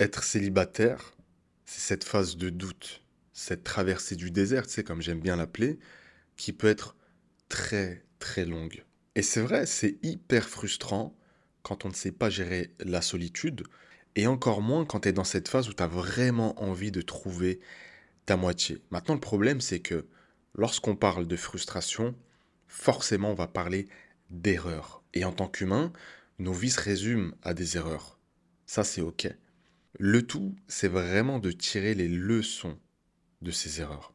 être célibataire, c'est cette phase de doute, cette traversée du désert, sais, comme j'aime bien l'appeler, qui peut être très, très longue. Et c'est vrai, c'est hyper frustrant quand on ne sait pas gérer la solitude, et encore moins quand tu es dans cette phase où tu as vraiment envie de trouver ta moitié. Maintenant, le problème, c'est que lorsqu'on parle de frustration, forcément, on va parler d'erreur. Et en tant qu'humain, nos vies se résument à des erreurs. Ça, c'est OK. Le tout, c'est vraiment de tirer les leçons de ces erreurs.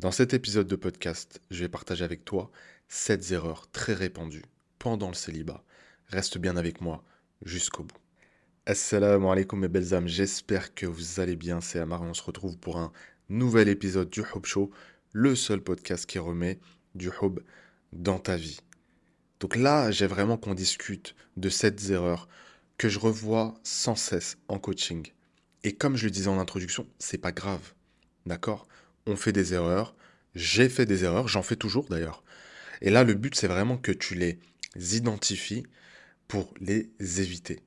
Dans cet épisode de podcast, je vais partager avec toi 7 erreurs très répandues pendant le célibat. Reste bien avec moi jusqu'au bout. Assalamu alaikum mes belles âmes, j'espère que vous allez bien, c'est Amar et on se retrouve pour un nouvel épisode du Hub Show, le seul podcast qui remet du Hub dans ta vie. Donc là, j'ai vraiment qu'on discute de cette erreurs que je revois sans cesse en coaching. Et comme je le disais en introduction, c'est pas grave. D'accord? On fait des erreurs, j'ai fait des erreurs, j'en fais toujours d'ailleurs. Et là, le but, c'est vraiment que tu les identifies pour les éviter.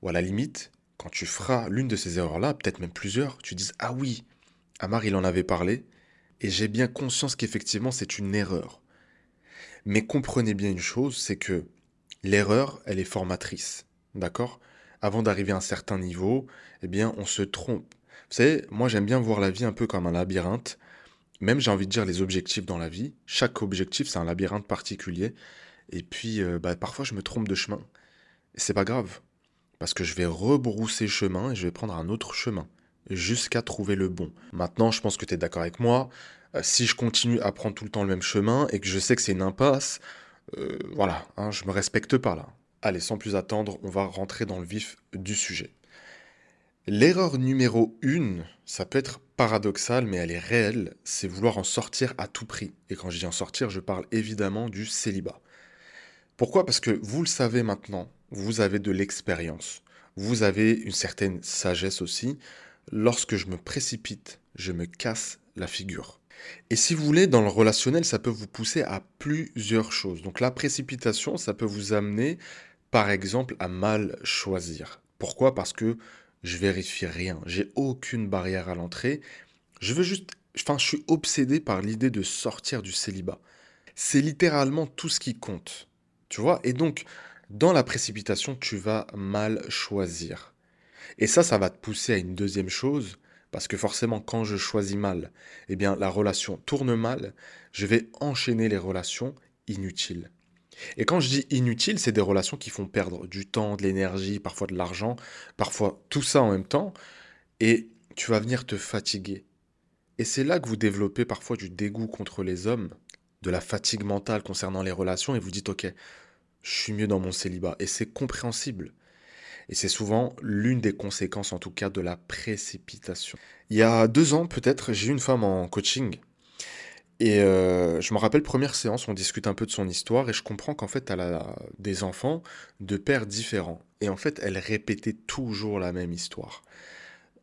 Ou à la limite, quand tu feras l'une de ces erreurs-là, peut-être même plusieurs, tu dises Ah oui, Amar, il en avait parlé, et j'ai bien conscience qu'effectivement, c'est une erreur. Mais comprenez bien une chose, c'est que l'erreur, elle est formatrice. D'accord? Avant d'arriver à un certain niveau, eh bien, on se trompe. Vous savez, moi, j'aime bien voir la vie un peu comme un labyrinthe. Même, j'ai envie de dire, les objectifs dans la vie. Chaque objectif, c'est un labyrinthe particulier. Et puis, euh, bah, parfois, je me trompe de chemin. Et c'est pas grave. Parce que je vais rebrousser chemin et je vais prendre un autre chemin. Jusqu'à trouver le bon. Maintenant, je pense que tu es d'accord avec moi. Euh, si je continue à prendre tout le temps le même chemin et que je sais que c'est une impasse, euh, voilà, hein, je me respecte pas là. Allez, sans plus attendre, on va rentrer dans le vif du sujet. L'erreur numéro une, ça peut être paradoxal, mais elle est réelle, c'est vouloir en sortir à tout prix. Et quand je dis en sortir, je parle évidemment du célibat. Pourquoi? Parce que vous le savez maintenant, vous avez de l'expérience, vous avez une certaine sagesse aussi. Lorsque je me précipite, je me casse la figure. Et si vous voulez, dans le relationnel, ça peut vous pousser à plusieurs choses. Donc la précipitation, ça peut vous amener, par exemple, à mal choisir. Pourquoi? Parce que je vérifie rien, j'ai aucune barrière à l'entrée. Je veux juste, enfin, je suis obsédé par l'idée de sortir du célibat. C'est littéralement tout ce qui compte, tu vois? Et donc, dans la précipitation, tu vas mal choisir. Et ça, ça va te pousser à une deuxième chose, parce que forcément, quand je choisis mal, eh bien, la relation tourne mal, je vais enchaîner les relations inutiles. Et quand je dis inutiles, c'est des relations qui font perdre du temps, de l'énergie, parfois de l'argent, parfois tout ça en même temps, et tu vas venir te fatiguer. Et c'est là que vous développez parfois du dégoût contre les hommes, de la fatigue mentale concernant les relations, et vous dites, ok, je suis mieux dans mon célibat. Et c'est compréhensible. Et c'est souvent l'une des conséquences, en tout cas, de la précipitation. Il y a deux ans, peut-être, j'ai eu une femme en coaching. Et euh, je me rappelle, première séance, on discute un peu de son histoire et je comprends qu'en fait, elle a des enfants de pères différents. Et en fait, elle répétait toujours la même histoire.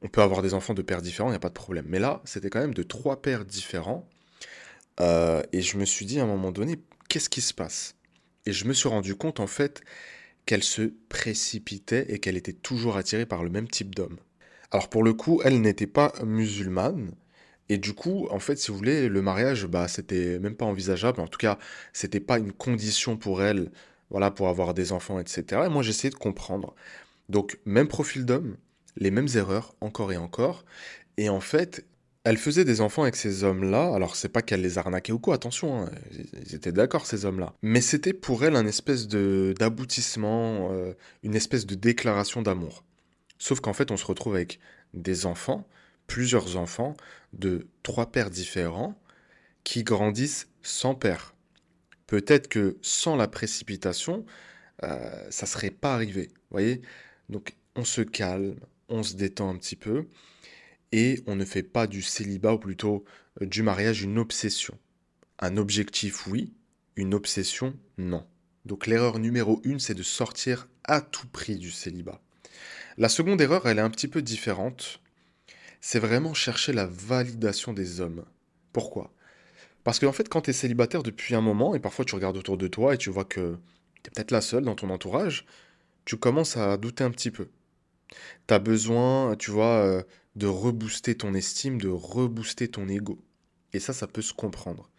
On peut avoir des enfants de pères différents, il n'y a pas de problème. Mais là, c'était quand même de trois pères différents. Euh, et je me suis dit à un moment donné, qu'est-ce qui se passe? Et je me suis rendu compte, en fait, qu'elle se précipitait et qu'elle était toujours attirée par le même type d'homme. Alors pour le coup, elle n'était pas musulmane, et du coup, en fait, si vous voulez, le mariage, bah, c'était même pas envisageable. En tout cas, c'était pas une condition pour elle, voilà, pour avoir des enfants, etc. Et moi, j'essayais de comprendre. Donc, même profil d'homme, les mêmes erreurs, encore et encore. Et en fait, elle faisait des enfants avec ces hommes-là. Alors, c'est pas qu'elle les arnaquait ou quoi, attention, hein, ils étaient d'accord, ces hommes-là. Mais c'était pour elle un espèce d'aboutissement, euh, une espèce de déclaration d'amour. Sauf qu'en fait, on se retrouve avec des enfants, plusieurs enfants, de trois pères différents, qui grandissent sans père. Peut-être que sans la précipitation, euh, ça serait pas arrivé. voyez? Donc, on se calme, on se détend un petit peu et on ne fait pas du célibat, ou plutôt euh, du mariage, une obsession. Un objectif, oui, une obsession, non. Donc l'erreur numéro une, c'est de sortir à tout prix du célibat. La seconde erreur, elle est un petit peu différente. C'est vraiment chercher la validation des hommes. Pourquoi? Parce qu'en fait, quand tu es célibataire depuis un moment, et parfois tu regardes autour de toi et tu vois que tu es peut-être la seule dans ton entourage, tu commences à douter un petit peu. Tu as besoin, tu vois, euh, de rebooster ton estime, de rebooster ton ego. Et ça, ça peut se comprendre.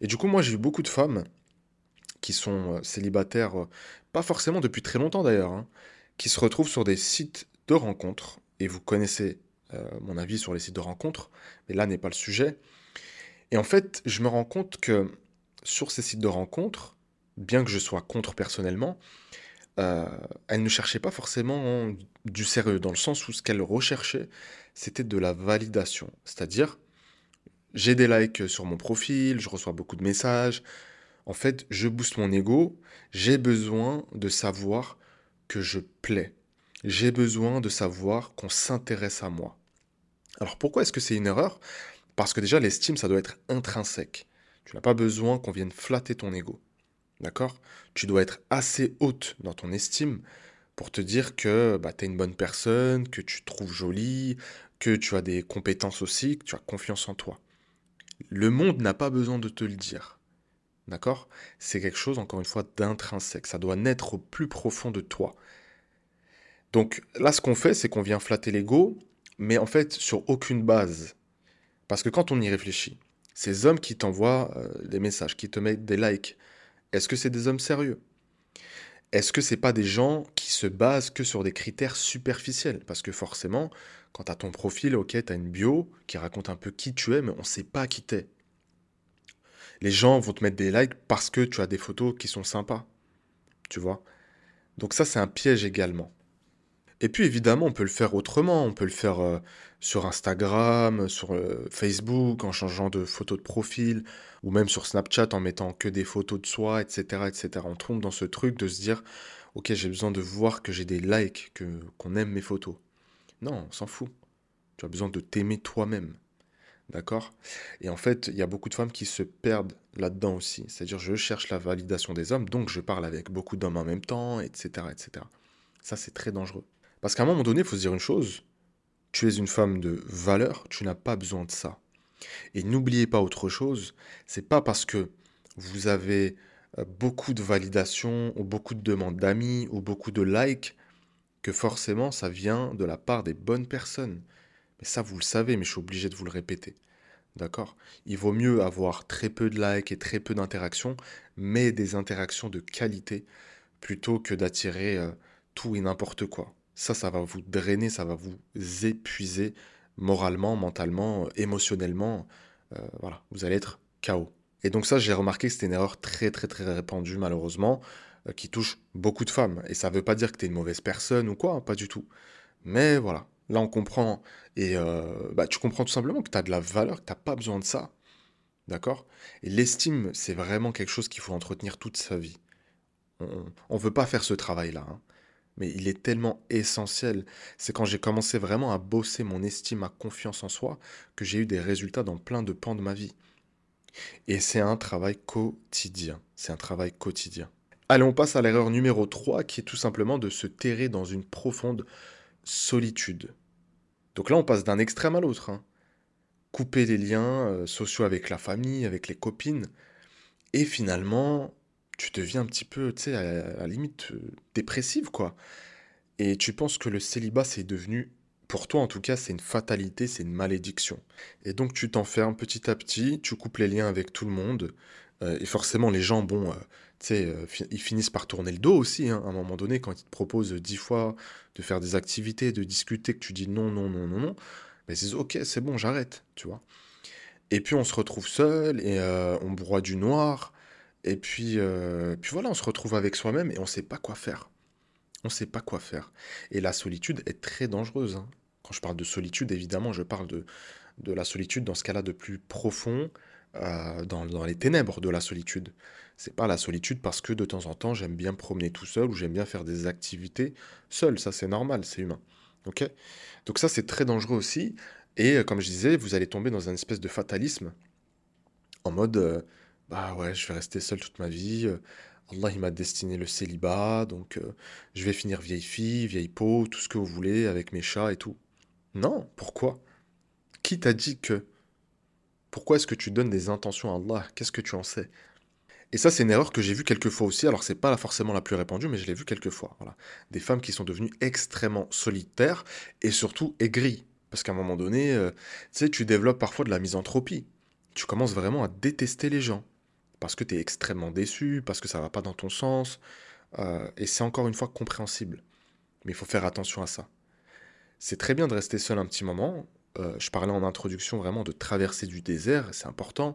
Et du coup, moi, j'ai eu beaucoup de femmes qui sont euh, célibataires, euh, pas forcément depuis très longtemps d'ailleurs, hein, qui se retrouvent sur des sites de rencontres. Et vous connaissez mon avis sur les sites de rencontres, mais là n'est pas le sujet. Et en fait, je me rends compte que sur ces sites de rencontres, bien que je sois contre personnellement, euh, elle ne cherchait pas forcément du sérieux, dans le sens où ce qu'elle recherchait, c'était de la validation. C'est-à-dire, j'ai des likes sur mon profil, je reçois beaucoup de messages. En fait, je booste mon ego. J'ai besoin de savoir que je plais. J'ai besoin de savoir qu'on s'intéresse à moi. Alors pourquoi est-ce que c'est une erreur? Parce que déjà, l'estime, ça doit être intrinsèque. Tu n'as pas besoin qu'on vienne flatter ton ego. D'accord? Tu dois être assez haute dans ton estime pour te dire que bah, tu es une bonne personne, que tu te trouves jolie, que tu as des compétences aussi, que tu as confiance en toi. Le monde n'a pas besoin de te le dire. D'accord? C'est quelque chose, encore une fois, d'intrinsèque. Ça doit naître au plus profond de toi. Donc là, ce qu'on fait, c'est qu'on vient flatter l'ego, mais en fait, sur aucune base. Parce que quand on y réfléchit, ces hommes qui t'envoient euh, des messages, qui te mettent des likes, est-ce que c'est des hommes sérieux? Est-ce que c'est pas des gens qui se basent que sur des critères superficiels? Parce que forcément, quand tu ton profil, ok, tu une bio qui raconte un peu qui tu es, mais on ne sait pas qui t'es. Les gens vont te mettre des likes parce que tu as des photos qui sont sympas. Tu vois? Donc ça, c'est un piège également. Et puis évidemment, on peut le faire autrement. On peut le faire euh, sur Instagram, sur euh, Facebook, en changeant de photo de profil, ou même sur Snapchat en mettant que des photos de soi, etc. etc. On tombe dans ce truc de se dire, ok, j'ai besoin de voir que j'ai des likes, que, qu'on aime mes photos. Non, on s'en fout. Tu as besoin de t'aimer toi-même. D'accord? Et en fait, il y a beaucoup de femmes qui se perdent là-dedans aussi. C'est-à-dire, je cherche la validation des hommes, donc je parle avec beaucoup d'hommes en même temps, etc. etc. Ça, c'est très dangereux. Parce qu'à un moment donné, il faut se dire une chose, tu es une femme de valeur, tu n'as pas besoin de ça. Et n'oubliez pas autre chose, c'est pas parce que vous avez euh, beaucoup de validations ou beaucoup de demandes d'amis ou beaucoup de likes que forcément ça vient de la part des bonnes personnes. Mais ça, vous le savez, mais je suis obligé de vous le répéter. D'accord? Il vaut mieux avoir très peu de likes et très peu d'interactions, mais des interactions de qualité, plutôt que d'attirer euh, tout et n'importe quoi. Ça, ça va vous drainer, ça va vous épuiser moralement, mentalement, euh, émotionnellement. Euh, voilà, vous allez être KO. Et donc ça, j'ai remarqué que c'était une erreur très très très répandue malheureusement, euh, qui touche beaucoup de femmes. Et ça ne veut pas dire que tu es une mauvaise personne ou quoi, hein, pas du tout. Mais voilà, là on comprend. Et bah, tu comprends tout simplement que tu as de la valeur, que tu n'as pas besoin de ça. D'accord? Et l'estime, c'est vraiment quelque chose qu'il faut entretenir toute sa vie. On ne veut pas faire ce travail-là. Hein mais il est tellement essentiel. C'est quand j'ai commencé vraiment à bosser mon estime, ma confiance en soi, que j'ai eu des résultats dans plein de pans de ma vie. Et c'est un travail quotidien. C'est un travail quotidien. Allez, on passe à l'erreur numéro 3, qui est tout simplement de se terrer dans une profonde solitude. Donc là, on passe d'un extrême à l'autre. Hein. Couper les liens euh, sociaux avec la famille, avec les copines, et finalement tu deviens un petit peu, tu sais, à, la limite euh, dépressive, quoi. Et tu penses que le célibat, c'est devenu, pour toi en tout cas, c'est une fatalité, c'est une malédiction. Et donc tu t'enfermes petit à petit, tu coupes les liens avec tout le monde. Euh, et forcément, les gens, bon, euh, tu sais, ils finissent par tourner le dos aussi, hein, à un moment donné, quand ils te proposent dix fois de faire des activités, de discuter, que tu dis non, non, non, non, non, ben ils disent ok, c'est bon, j'arrête, tu vois. Et puis on se retrouve seul et on broie du noir. Et puis, euh, puis voilà, on se retrouve avec soi-même et on ne sait pas quoi faire. On ne sait pas quoi faire. Et la solitude est très dangereuse. Hein. Quand je parle de solitude, évidemment, je parle de, de la solitude dans ce cas-là de plus profond, euh, dans, les ténèbres de la solitude. C'est pas la solitude parce que de temps en temps, j'aime bien me promener tout seul ou j'aime bien faire des activités seul. Ça, c'est normal, c'est humain. Donc ça, c'est très dangereux aussi. Et euh, comme je disais, vous allez tomber dans un espèce de fatalisme en mode bah ouais, je vais rester seul toute ma vie. euh, Allah, il m'a destiné le célibat, donc euh, je vais finir vieille fille, vieille peau, tout ce que vous voulez, avec mes chats et tout. Non, pourquoi? Qui t'a dit que? Pourquoi est-ce que tu donnes des intentions à Allah? Qu'est-ce que tu en sais? Et ça, c'est une erreur que j'ai vue quelques fois aussi. Alors, c'est pas forcément la plus répandue, mais je l'ai vue quelques fois. Voilà. Des femmes qui sont devenues extrêmement solitaires et surtout aigries. Parce qu'à un moment donné, euh, tu sais, tu développes parfois de la misanthropie. Tu commences vraiment à détester les gens. Parce que tu es extrêmement déçu, parce que ça va pas dans ton sens. euh, et c'est encore une fois compréhensible. Mais il faut faire attention à ça. C'est très bien de rester seul un petit moment. Euh, je parlais en introduction vraiment de traverser du désert, c'est important.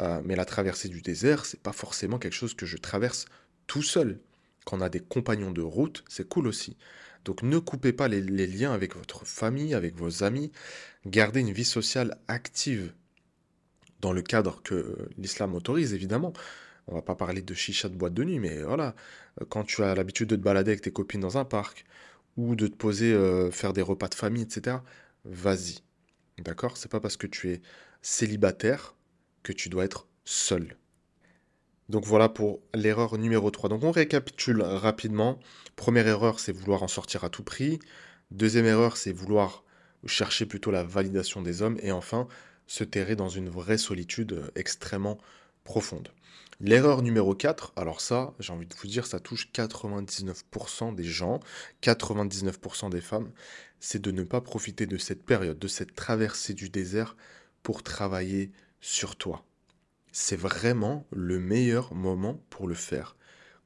Euh, mais la traversée du désert, c'est pas forcément quelque chose que je traverse tout seul. Quand on a des compagnons de route, c'est cool aussi. Donc ne coupez pas les, les liens avec votre famille, avec vos amis. Gardez une vie sociale active dans le cadre que l'islam autorise, évidemment. On va pas parler de chicha de boîte de nuit, mais voilà. Euh, Quand tu as l'habitude de te balader avec tes copines dans un parc, ou de te poser, euh, faire des repas de famille, etc., vas-y. D'accord? C'est pas parce que tu es célibataire que tu dois être seul. Donc voilà pour l'erreur numéro 3. Donc on récapitule rapidement. Première erreur, c'est vouloir en sortir à tout prix. Deuxième erreur, c'est vouloir chercher plutôt la validation des hommes. Et enfin, se terrer dans une vraie solitude euh, extrêmement profonde. L'erreur numéro 4, alors ça, j'ai envie de vous dire, ça touche 99% des gens, 99% des femmes, c'est de ne pas profiter de cette période, de cette traversée du désert pour travailler sur toi. C'est vraiment le meilleur moment pour le faire.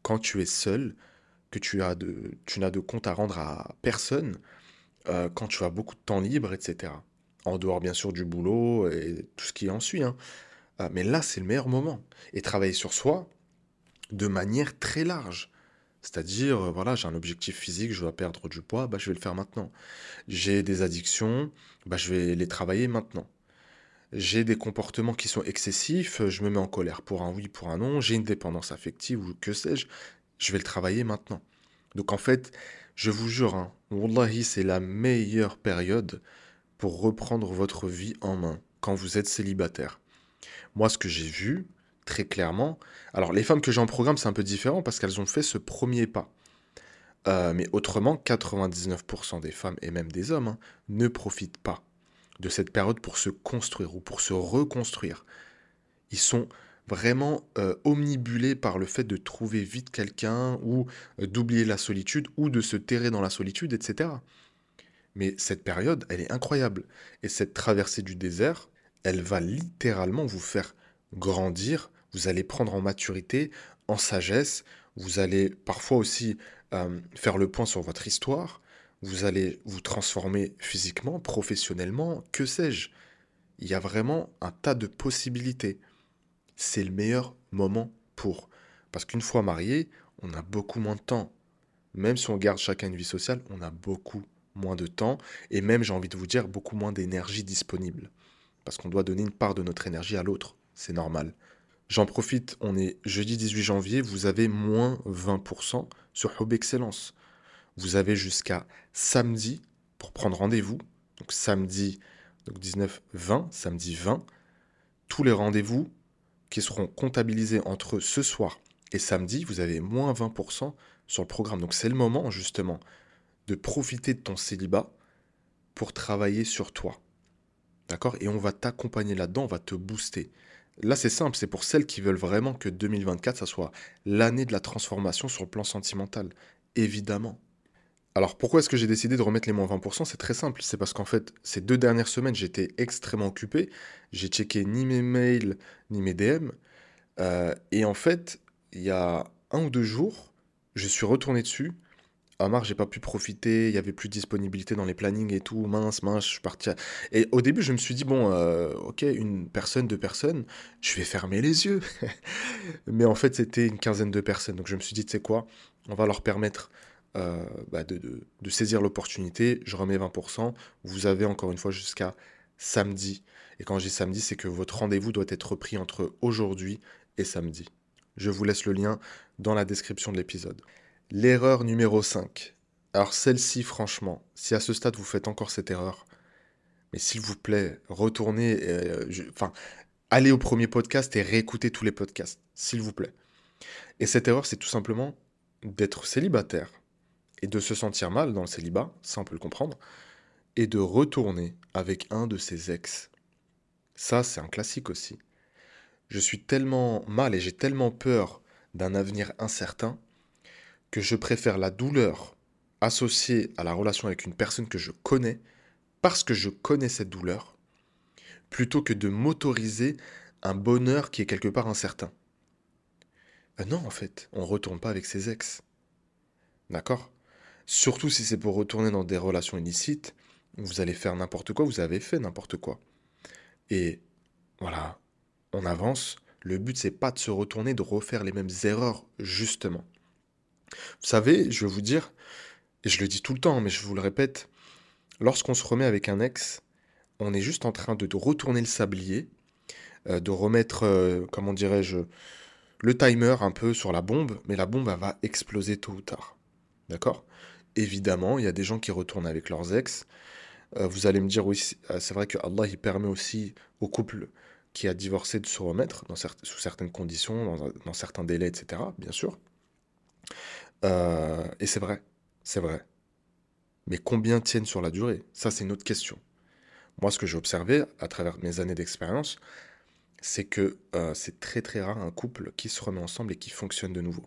Quand tu es seul, que tu as de, tu n'as de compte à rendre à personne, euh, quand tu as beaucoup de temps libre, etc. En dehors, bien sûr, du boulot et tout ce qui en suit. hein. Euh, mais là, c'est le meilleur moment. Et travailler sur soi de manière très large. C'est-à-dire, euh, voilà, j'ai un objectif physique, je dois perdre du poids, bah, je vais le faire maintenant. J'ai des addictions, bah, je vais les travailler maintenant. J'ai des comportements qui sont excessifs, je me mets en colère pour un oui, pour un non, j'ai une dépendance affective ou que sais-je, je vais le travailler maintenant. Donc en fait, je vous jure, hein, Wallahi, c'est la meilleure période pour reprendre votre vie en main quand vous êtes célibataire. Moi, ce que j'ai vu, très clairement, alors les femmes que j'ai en programme, c'est un peu différent parce qu'elles ont fait ce premier pas. Euh, mais autrement, 99% des femmes et même des hommes hein, ne profitent pas de cette période pour se construire ou pour se reconstruire. Ils sont vraiment euh, omnibulés par le fait de trouver vite quelqu'un ou euh, d'oublier la solitude ou de se terrer dans la solitude, etc. Mais cette période, elle est incroyable. Et cette traversée du désert, elle va littéralement vous faire grandir. Vous allez prendre en maturité, en sagesse. Vous allez parfois aussi euh, faire le point sur votre histoire. Vous allez vous transformer physiquement, professionnellement, que sais-je. Il y a vraiment un tas de possibilités. C'est le meilleur moment pour. Parce qu'une fois marié, on a beaucoup moins de temps. Même si on garde chacun une vie sociale, on a beaucoup moins de temps et même, j'ai envie de vous dire, beaucoup moins d'énergie disponible. Parce qu'on doit donner une part de notre énergie à l'autre. C'est normal. J'en profite, on est jeudi 18 janvier, vous avez moins 20% sur Hub Excellence. Vous avez jusqu'à samedi pour prendre rendez-vous. Donc samedi donc 19, 20, samedi 20. Tous les rendez-vous qui seront comptabilisés entre ce soir et samedi, vous avez moins 20% sur le programme. Donc c'est le moment justement de profiter de ton célibat pour travailler sur toi. D'accord? Et on va t'accompagner là-dedans, on va te booster. Là, c'est simple, c'est pour celles qui veulent vraiment que 2024, ça soit l'année de la transformation sur le plan sentimental. Évidemment. Alors pourquoi est-ce que j'ai décidé de remettre les moins 20% C'est très simple, c'est parce qu'en fait, ces deux dernières semaines, j'étais extrêmement occupé. J'ai checké ni mes mails, ni mes DM. Euh, et en fait, il y a un ou deux jours, je suis retourné dessus. À j'ai pas pu profiter, il y avait plus de disponibilité dans les plannings et tout, mince, mince, je suis parti. à- Et au début, je me suis dit, bon, euh, ok, une personne, deux personnes, je vais fermer les yeux. Mais en fait, c'était une quinzaine de personnes. Donc je me suis dit, tu sais quoi, on va leur permettre euh, bah, de, de- saisir l'opportunité. Je remets 20%. Vous avez encore une fois jusqu'à samedi. Et quand je dis samedi, c'est que votre rendez-vous doit être pris entre aujourd'hui et samedi. Je vous laisse le lien dans la description de l'épisode. L'erreur numéro 5. Alors celle-ci, franchement, si à ce stade vous faites encore cette erreur, mais s'il vous plaît, retournez, euh, enfin, allez au premier podcast et réécoutez tous les podcasts, s'il vous plaît. Et cette erreur, c'est tout simplement d'être célibataire et de se sentir mal dans le célibat, ça on peut le comprendre, et de retourner avec un de ses ex. Ça, c'est un classique aussi. je suis tellement mal et j'ai tellement peur d'un avenir incertain que je préfère la douleur associée à la relation avec une personne que je connais parce que je connais cette douleur plutôt que de m'autoriser un bonheur qui est quelque part incertain. Ben non, en fait, on ne retourne pas avec ses ex. D'accord? Surtout si c'est pour retourner dans des relations illicites, vous allez faire n'importe quoi, vous avez fait n'importe quoi. Et voilà, on avance. Le but, c'est pas de se retourner, de refaire les mêmes erreurs, justement. Vous savez, je vais vous dire, et je le dis tout le temps, mais je vous le répète, lorsqu'on se remet avec un ex, on est juste en train de, retourner le sablier, euh, de remettre, euh, comment dirais-je, le timer un peu sur la bombe, mais la bombe, va exploser tôt ou tard. D'accord? Évidemment, il y a des gens qui retournent avec leurs ex. Euh, vous allez me dire, oui, c'est vrai que Allah, il permet aussi aux couples qui a divorcé de se remettre sous certaines conditions, dans, certains délais, etc., bien sûr. Et c'est vrai, c'est vrai. Mais combien tiennent sur la durée? Ça, c'est une autre question. Moi, ce que j'ai observé à travers mes années d'expérience, c'est que euh, c'est très très rare un couple qui se remet ensemble et qui fonctionne de nouveau.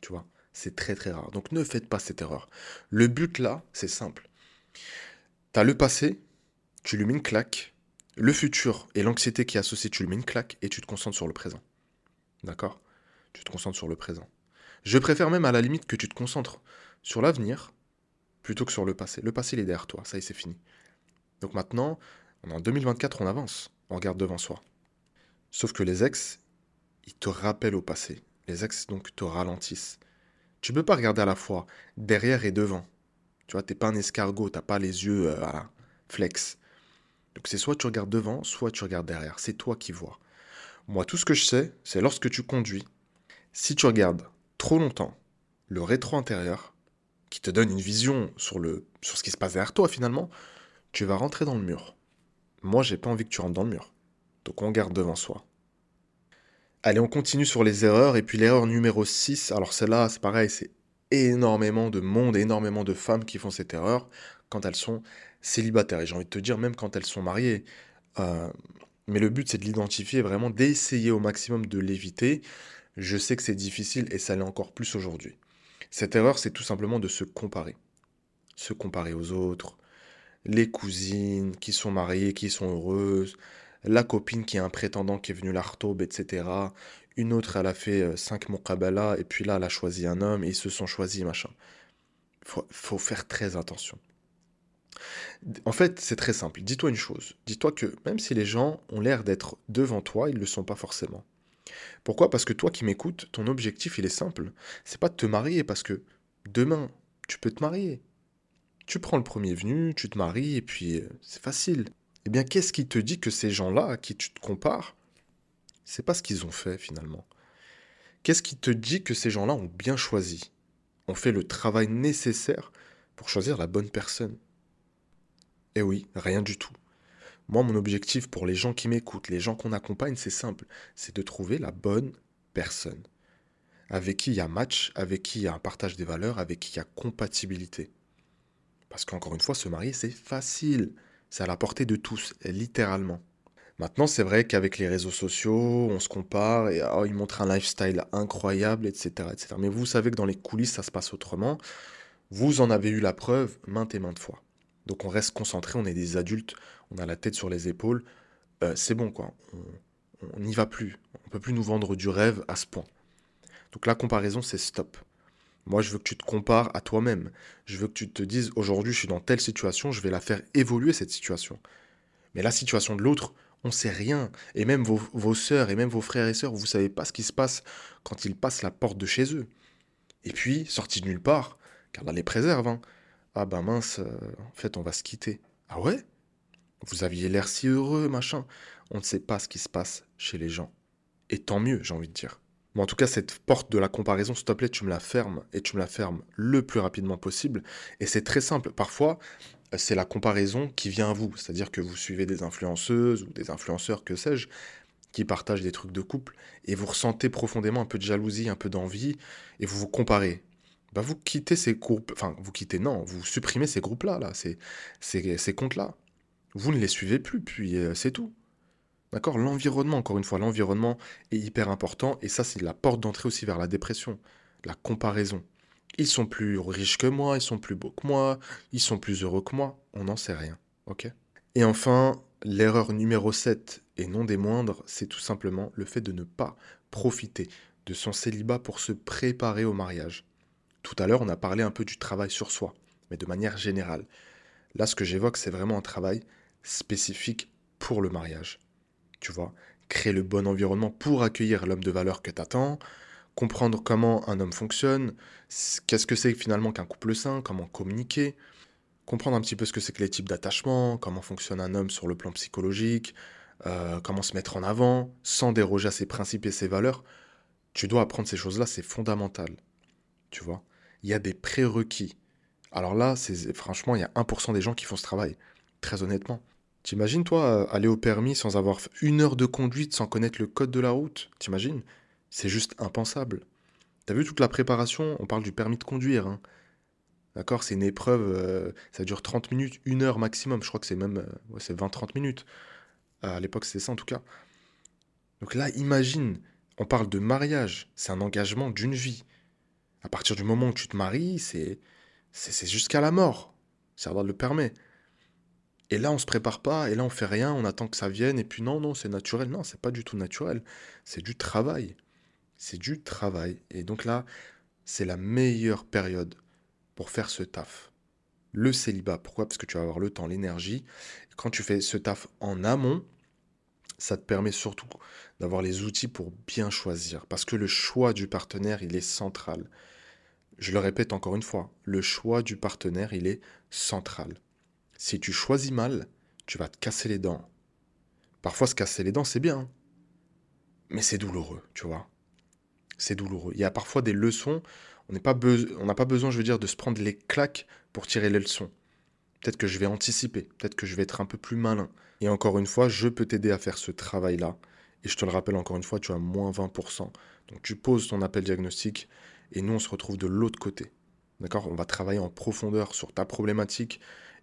Tu vois? C'est très très rare. Donc ne faites pas cette erreur. Le but là, c'est simple. Tu as le passé, tu lui mets une claque. Le futur et l'anxiété qui est associée, tu lui mets une claque et tu te concentres sur le présent. D'accord? Tu te concentres sur le présent. Je préfère même à la limite que tu te concentres sur l'avenir plutôt que sur le passé. Le passé, il est derrière toi, ça y est, c'est fini. Donc maintenant, on est en 2024, on avance, on regarde devant soi. Sauf que les ex, ils te rappellent au passé. Les ex, donc, te ralentissent. Tu peux pas regarder à la fois derrière et devant. Tu vois, t'es pas un escargot, t'as pas les yeux euh, flex. Donc c'est soit tu regardes devant, soit tu regardes derrière. C'est toi qui vois. Moi, tout ce que je sais, c'est lorsque tu conduis, si tu regardes trop longtemps le rétro intérieur, qui te donne une vision sur, le, sur ce qui se passe derrière toi finalement, tu vas rentrer dans le mur. Moi, j'ai pas envie que tu rentres dans le mur. Donc on garde devant soi. Allez, on continue sur les erreurs. Et puis l'erreur numéro 6, alors celle-là, c'est pareil, c'est énormément de monde, énormément de femmes qui font cette erreur quand elles sont célibataires. Et j'ai envie de te dire, même quand elles sont mariées. Euh, mais le but, c'est de l'identifier, vraiment d'essayer au maximum de l'éviter. Je sais que c'est difficile et ça l'est encore plus aujourd'hui. Cette erreur, c'est tout simplement de se comparer. Se comparer aux autres, les cousines qui sont mariées, qui sont heureuses, la copine qui a un prétendant qui est venu la etc. Une autre, elle a fait 5 euh, et puis là, elle a choisi un homme, et ils se sont choisis, machin. Faut, faut faire très attention. En fait, c'est très simple. Dis-toi une chose. Dis-toi que même si les gens ont l'air d'être devant toi, ils ne le sont pas forcément. Pourquoi? Parce que toi qui m'écoutes, ton objectif, il est simple. C'est pas de te marier parce que demain, tu peux te marier. Tu prends le premier venu, tu te maries et puis euh, c'est facile. Eh bien, qu'est-ce qui te dit que ces gens-là à qui tu te compares, c'est pas ce qu'ils ont fait finalement? Qu'est-ce qui te dit que ces gens-là ont bien choisi? Ont fait le travail nécessaire pour choisir la bonne personne? Eh oui, rien du tout. Moi, mon objectif pour les gens qui m'écoutent, les gens qu'on accompagne, c'est simple, c'est de trouver la bonne personne. Avec qui il y a match, avec qui il y a un partage des valeurs, avec qui il y a compatibilité. Parce qu'encore une fois, se marier, c'est facile. C'est à la portée de tous, littéralement. Maintenant, c'est vrai qu'avec les réseaux sociaux, on se compare et oh, ils montrent un lifestyle incroyable, etc., etc. Mais vous savez que dans les coulisses, ça se passe autrement. Vous en avez eu la preuve maintes et maintes fois. Donc on reste concentré, on est des adultes, on a la tête sur les épaules. Euh, c'est bon quoi, on n'y va plus. On peut plus nous vendre du rêve à ce point. Donc la comparaison, c'est stop. Moi, je veux que tu te compares à toi-même. Je veux que tu te dises, aujourd'hui, je suis dans telle situation, je vais la faire évoluer, cette situation. Mais la situation de l'autre, on ne sait rien. Et même vos, vos sœurs et même vos frères et sœurs, vous ne savez pas ce qui se passe quand ils passent la porte de chez eux. Et puis, sortis de nulle part, car là, les préserve, hein, ah ben mince, euh, en fait, on va se quitter. Ah ouais? Vous aviez l'air si heureux, machin. On ne sait pas ce qui se passe chez les gens. Et tant mieux, j'ai envie de dire. Mais en tout cas, cette porte de la comparaison, s'il te plaît, tu me la fermes. Et tu me la fermes le plus rapidement possible. Et c'est très simple. Parfois, c'est la comparaison qui vient à vous. C'est-à-dire que vous suivez des influenceuses ou des influenceurs, que sais-je, qui partagent des trucs de couple. Et vous ressentez profondément un peu de jalousie, un peu d'envie. Et vous vous comparez bah vous quittez ces groupes, enfin vous quittez, non, vous supprimez ces groupes-là, là, ces, ces, comptes-là. Vous ne les suivez plus, puis euh, c'est tout. D'accord? L'environnement, encore une fois, l'environnement est hyper important et ça, c'est la porte d'entrée aussi vers la dépression, la comparaison. Ils sont plus riches que moi, ils sont plus beaux que moi, ils sont plus heureux que moi, on n'en sait rien. Et enfin, l'erreur numéro 7 et non des moindres, c'est tout simplement le fait de ne pas profiter de son célibat pour se préparer au mariage. Tout à l'heure, on a parlé un peu du travail sur soi, mais de manière générale. Là, ce que j'évoque, c'est vraiment un travail spécifique pour le mariage tu vois. Créer le bon environnement pour accueillir l'homme de valeur que tu attends, comprendre comment un homme fonctionne, qu'est-ce que c'est finalement qu'un couple sain, comment communiquer, comprendre un petit peu ce que c'est que les types d'attachement, comment fonctionne un homme sur le plan psychologique, euh, comment se mettre en avant, sans déroger à ses principes et ses valeurs. Tu dois apprendre ces choses-là, c'est fondamental. Tu vois? Il y a des prérequis. Alors là, c'est franchement, il y a 1% des gens qui font ce travail, très honnêtement. T'imagines, toi, euh, aller au permis sans avoir une heure de conduite, sans connaître le code de la route? T'imagines? C'est juste impensable. T'as vu toute la préparation? On parle du permis de conduire. Hein. D'accord? C'est une épreuve, euh, ça dure 30 minutes, une heure maximum. Je crois que c'est même euh, c'est 20-30 minutes. À l'époque, c'était ça en tout cas. Donc là, imagine, on parle de mariage. C'est un engagement d'une vie. À partir du moment où tu te maries, c'est jusqu'à la mort. Ça le permet. Et là, on se prépare pas, et là, on fait rien, on attend que ça vienne, et puis non, non, c'est naturel. Non, c'est pas du tout naturel. C'est du travail. C'est du travail. Et donc là, c'est la meilleure période pour faire ce taf. Le célibat. Pourquoi? Parce que tu vas avoir le temps, l'énergie. Quand tu fais ce taf en amont, ça te permet surtout d'avoir les outils pour bien choisir. Parce que le choix du partenaire, il est central. Je le répète encore une fois, le choix du partenaire, il est central. Si tu choisis mal, tu vas te casser les dents. Parfois, se casser les dents, c'est bien. Mais c'est douloureux, tu vois. C'est douloureux. Il y a parfois des leçons. On n'a pas, besoin, je veux dire, de se prendre les claques pour tirer les leçons. Peut-être que je vais anticiper. Peut-être que je vais être un peu plus malin. Et encore une fois, je peux t'aider à faire ce travail-là. Et je te le rappelle encore une fois, tu as moins 20%. Donc tu poses ton appel diagnostic et nous, on se retrouve de l'autre côté. D'accord? On va travailler en profondeur sur ta problématique,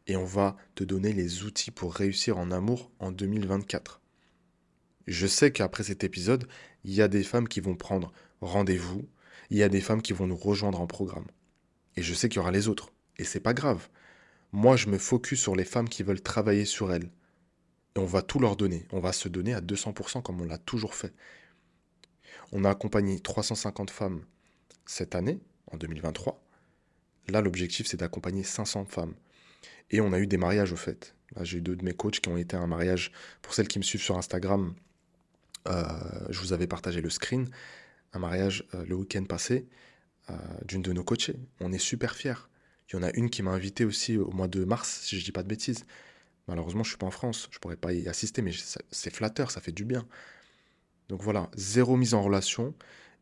et on va te donner les outils pour réussir en amour en 2024. Je sais qu'après cet épisode, il y a des femmes qui vont prendre rendez-vous, il y a des femmes qui vont nous rejoindre en programme. Et je sais qu'il y aura les autres. Et c'est pas grave. Moi, je me focus sur les femmes qui veulent travailler sur elles. Et on va tout leur donner. On va se donner à 200% comme on l'a toujours fait. On a accompagné 350 femmes cette année, en 2023. Là, l'objectif, c'est d'accompagner 500 femmes. Et on a eu des mariages au fait. J'ai eu deux de mes coachs qui ont été à un mariage. Pour celles qui me suivent sur Instagram, euh, je vous avais partagé le screen. Un mariage euh, le week-end passé euh, d'une de nos coachées. On est super fiers. Il y en a une qui m'a invité aussi au mois de mars, si je ne dis pas de bêtises. Malheureusement, je suis pas en France. Je pourrais pas y assister, mais c'est flatteur, ça fait du bien. Donc voilà, zéro mise en relation.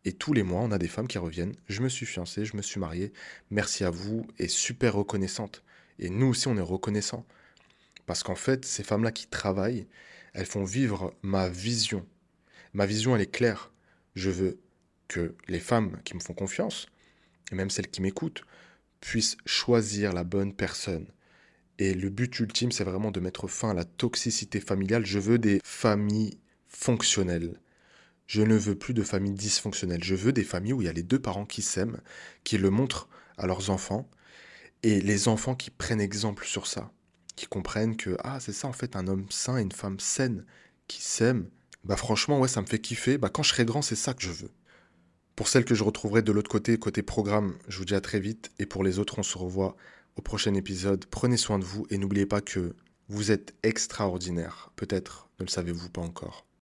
Et tous les mois, on a des femmes qui reviennent. Je me suis fiancé, je me suis marié. Merci à vous et super reconnaissante. Et nous aussi, on est reconnaissants. Parce qu'en fait, ces femmes-là qui travaillent, elles font vivre ma vision. Ma vision, elle est claire. Je veux que les femmes qui me font confiance, et même celles qui m'écoutent, puissent choisir la bonne personne. Et le but ultime, c'est vraiment de mettre fin à la toxicité familiale. Je veux des familles fonctionnelles. Je ne veux plus de familles dysfonctionnelles. Je veux des familles où il y a les deux parents qui s'aiment, qui le montrent à leurs enfants et les enfants qui prennent exemple sur ça, qui comprennent que ah c'est ça en fait un homme sain et une femme saine qui s'aiment, bah franchement ouais ça me fait kiffer. Bah quand je serai grand c'est ça que je veux. Pour celles que je retrouverai de l'autre côté, côté programme, je vous dis à très vite. Et pour les autres, on se revoit au prochain épisode. Prenez soin de vous et n'oubliez pas que vous êtes extraordinaire. Peut-être ne le savez-vous pas encore.